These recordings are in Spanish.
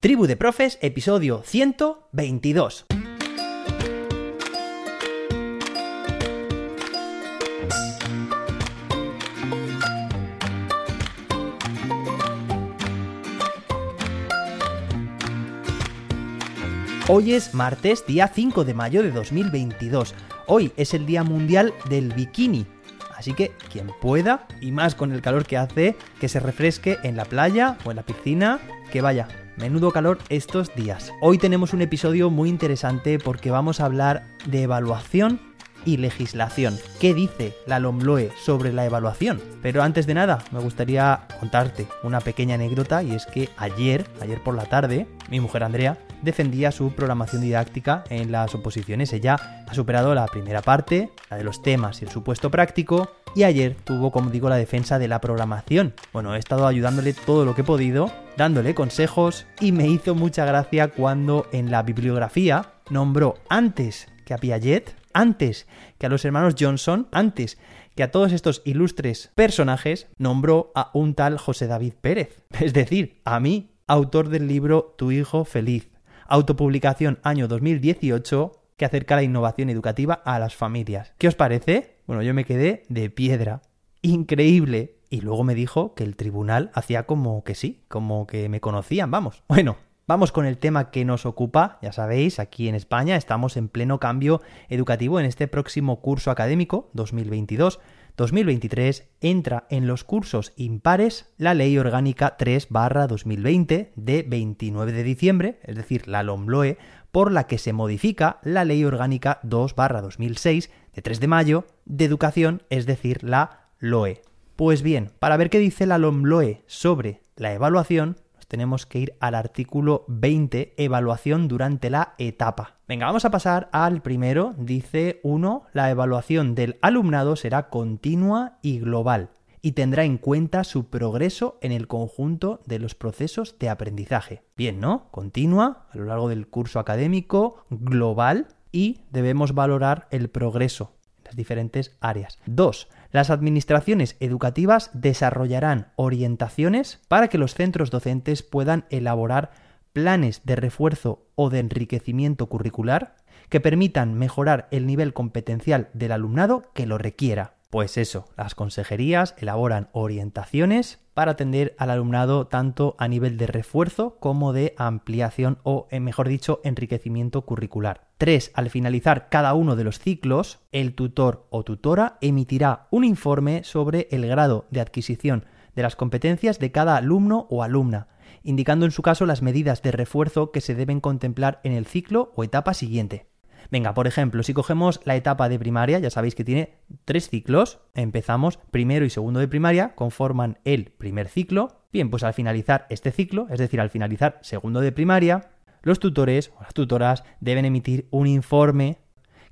Tribu de Profes, episodio 122. Hoy es martes, día 5 de mayo de 2022. Hoy es el Día Mundial del Bikini. Así que quien pueda, y más con el calor que hace, que se refresque en la playa o en la piscina, que vaya. Menudo calor estos días. Hoy tenemos un episodio muy interesante porque vamos a hablar de evaluación y legislación. ¿Qué dice la LOMLOE sobre la evaluación? Pero antes de nada, me gustaría contarte una pequeña anécdota y es que ayer, ayer por la tarde, mi mujer Andrea defendía su programación didáctica en las oposiciones. Ella ha superado la primera parte, la de los temas y el supuesto práctico, y ayer tuvo, como digo, la defensa de la programación. Bueno, he estado ayudándole todo lo que he podido, dándole consejos, y me hizo mucha gracia cuando en la bibliografía nombró antes que a Piaget, antes que a los hermanos Johnson, antes que a todos estos ilustres personajes, nombró a un tal José David Pérez. Es decir, a mí, autor del libro Tu hijo feliz. Autopublicación año 2018 que acerca la innovación educativa a las familias. ¿Qué os parece? Bueno, yo me quedé de piedra. Increíble. Y luego me dijo que el tribunal hacía como que sí, como que me conocían, vamos. Bueno, Vamos con el tema que nos ocupa, ya sabéis, aquí en España estamos en pleno cambio educativo en este próximo curso académico 2022-2023 entra en los cursos impares la Ley Orgánica 3-2020 de 29 de diciembre, es decir, la LOMLOE, por la que se modifica la Ley Orgánica 2-2006 de 3 de mayo de Educación, es decir, la LOE. Pues bien, para ver qué dice la LOMLOE sobre la evaluación, tenemos que ir al artículo 20, evaluación durante la etapa. Venga, vamos a pasar al primero. Dice 1, la evaluación del alumnado será continua y global y tendrá en cuenta su progreso en el conjunto de los procesos de aprendizaje. Bien, ¿no? Continua a lo largo del curso académico, global y debemos valorar el progreso en las diferentes áreas. 2. Las administraciones educativas desarrollarán orientaciones para que los centros docentes puedan elaborar planes de refuerzo o de enriquecimiento curricular que permitan mejorar el nivel competencial del alumnado que lo requiera. Pues eso, las consejerías elaboran orientaciones para atender al alumnado tanto a nivel de refuerzo como de ampliación o, eh, mejor dicho, enriquecimiento curricular. 3. Al finalizar cada uno de los ciclos, el tutor o tutora emitirá un informe sobre el grado de adquisición de las competencias de cada alumno o alumna, indicando en su caso las medidas de refuerzo que se deben contemplar en el ciclo o etapa siguiente. Venga, por ejemplo, si cogemos la etapa de primaria, ya sabéis que tiene tres ciclos. Empezamos primero y segundo de primaria, conforman el primer ciclo. Bien, pues al finalizar este ciclo, es decir, al finalizar segundo de primaria, los tutores o las tutoras deben emitir un informe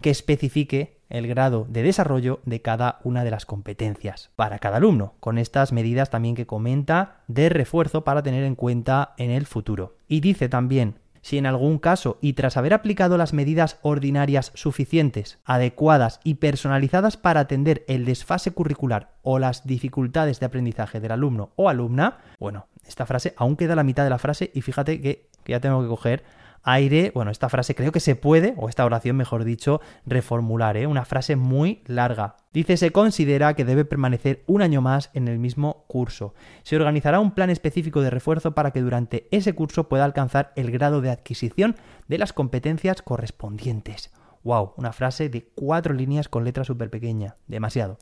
que especifique el grado de desarrollo de cada una de las competencias para cada alumno, con estas medidas también que comenta de refuerzo para tener en cuenta en el futuro. Y dice también si en algún caso y tras haber aplicado las medidas ordinarias suficientes, adecuadas y personalizadas para atender el desfase curricular o las dificultades de aprendizaje del alumno o alumna, bueno, esta frase aún queda la mitad de la frase y fíjate que, que ya tengo que coger aire, bueno, esta frase creo que se puede, o esta oración mejor dicho, reformular, ¿eh? una frase muy larga. Dice, se considera que debe permanecer un año más en el mismo curso. Se organizará un plan específico de refuerzo para que durante ese curso pueda alcanzar el grado de adquisición de las competencias correspondientes. ¡Wow! Una frase de cuatro líneas con letra súper pequeña. Demasiado.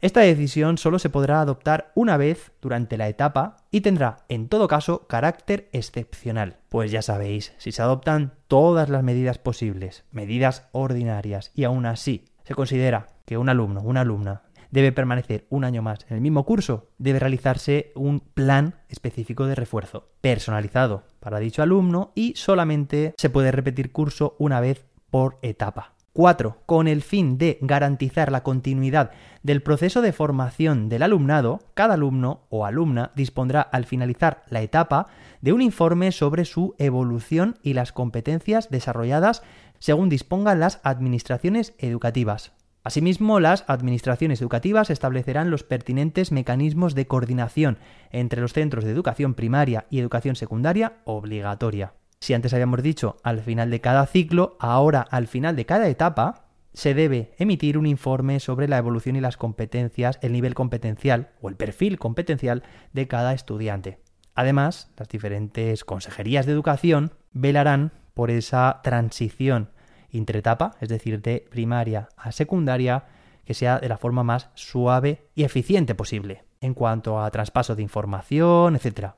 Esta decisión solo se podrá adoptar una vez durante la etapa y tendrá, en todo caso, carácter excepcional. Pues ya sabéis, si se adoptan todas las medidas posibles, medidas ordinarias, y aún así se considera que un alumno, una alumna, debe permanecer un año más en el mismo curso, debe realizarse un plan específico de refuerzo, personalizado para dicho alumno y solamente se puede repetir curso una vez por etapa. 4. Con el fin de garantizar la continuidad del proceso de formación del alumnado, cada alumno o alumna dispondrá al finalizar la etapa de un informe sobre su evolución y las competencias desarrolladas según dispongan las administraciones educativas. Asimismo, las administraciones educativas establecerán los pertinentes mecanismos de coordinación entre los centros de educación primaria y educación secundaria obligatoria. Si antes habíamos dicho al final de cada ciclo, ahora al final de cada etapa se debe emitir un informe sobre la evolución y las competencias, el nivel competencial o el perfil competencial de cada estudiante. Además, las diferentes consejerías de educación velarán por esa transición interetapa, es decir, de primaria a secundaria, que sea de la forma más suave y eficiente posible en cuanto a traspaso de información, etc.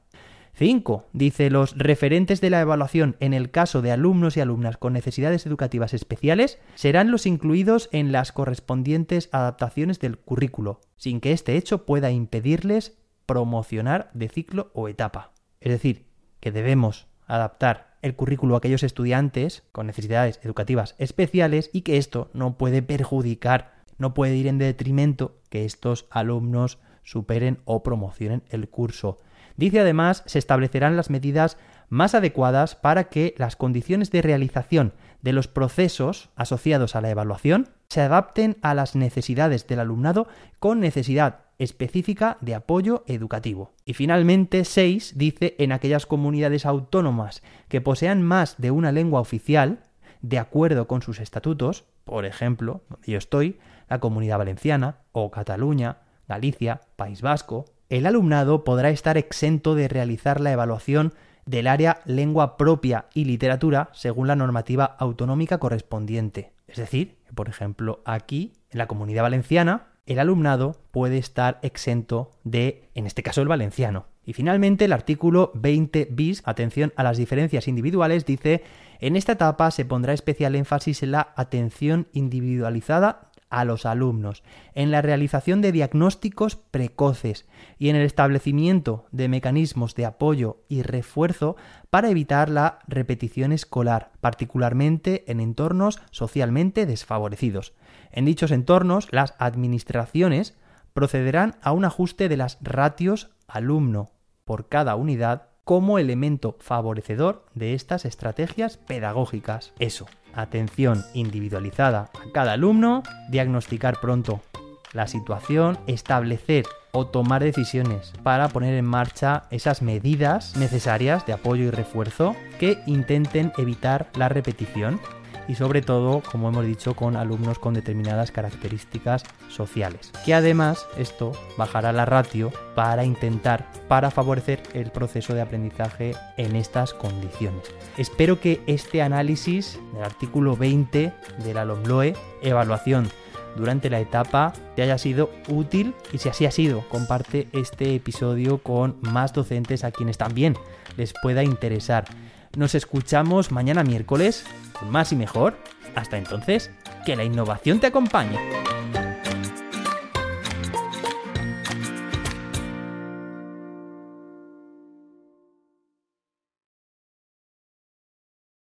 5. Dice los referentes de la evaluación en el caso de alumnos y alumnas con necesidades educativas especiales serán los incluidos en las correspondientes adaptaciones del currículo, sin que este hecho pueda impedirles promocionar de ciclo o etapa. Es decir, que debemos adaptar el currículo a aquellos estudiantes con necesidades educativas especiales y que esto no puede perjudicar, no puede ir en detrimento que estos alumnos superen o promocionen el curso. Dice además, se establecerán las medidas más adecuadas para que las condiciones de realización de los procesos asociados a la evaluación se adapten a las necesidades del alumnado con necesidad específica de apoyo educativo. Y finalmente, 6 dice en aquellas comunidades autónomas que posean más de una lengua oficial, de acuerdo con sus estatutos, por ejemplo, donde yo estoy, la Comunidad Valenciana o Cataluña, Galicia, País Vasco, el alumnado podrá estar exento de realizar la evaluación del área lengua propia y literatura según la normativa autonómica correspondiente. Es decir, por ejemplo, aquí, en la Comunidad Valenciana, el alumnado puede estar exento de, en este caso, el valenciano. Y finalmente, el artículo 20 bis, atención a las diferencias individuales, dice, en esta etapa se pondrá especial énfasis en la atención individualizada a los alumnos, en la realización de diagnósticos precoces y en el establecimiento de mecanismos de apoyo y refuerzo para evitar la repetición escolar, particularmente en entornos socialmente desfavorecidos. En dichos entornos, las administraciones procederán a un ajuste de las ratios alumno por cada unidad como elemento favorecedor de estas estrategias pedagógicas. Eso, atención individualizada a cada alumno, diagnosticar pronto la situación, establecer o tomar decisiones para poner en marcha esas medidas necesarias de apoyo y refuerzo que intenten evitar la repetición y sobre todo, como hemos dicho, con alumnos con determinadas características sociales. Que además esto bajará la ratio para intentar, para favorecer el proceso de aprendizaje en estas condiciones. Espero que este análisis del artículo 20 de la LOMLOE, evaluación durante la etapa te haya sido útil y si así ha sido, comparte este episodio con más docentes a quienes también les pueda interesar. Nos escuchamos mañana miércoles más y mejor. Hasta entonces, que la innovación te acompañe.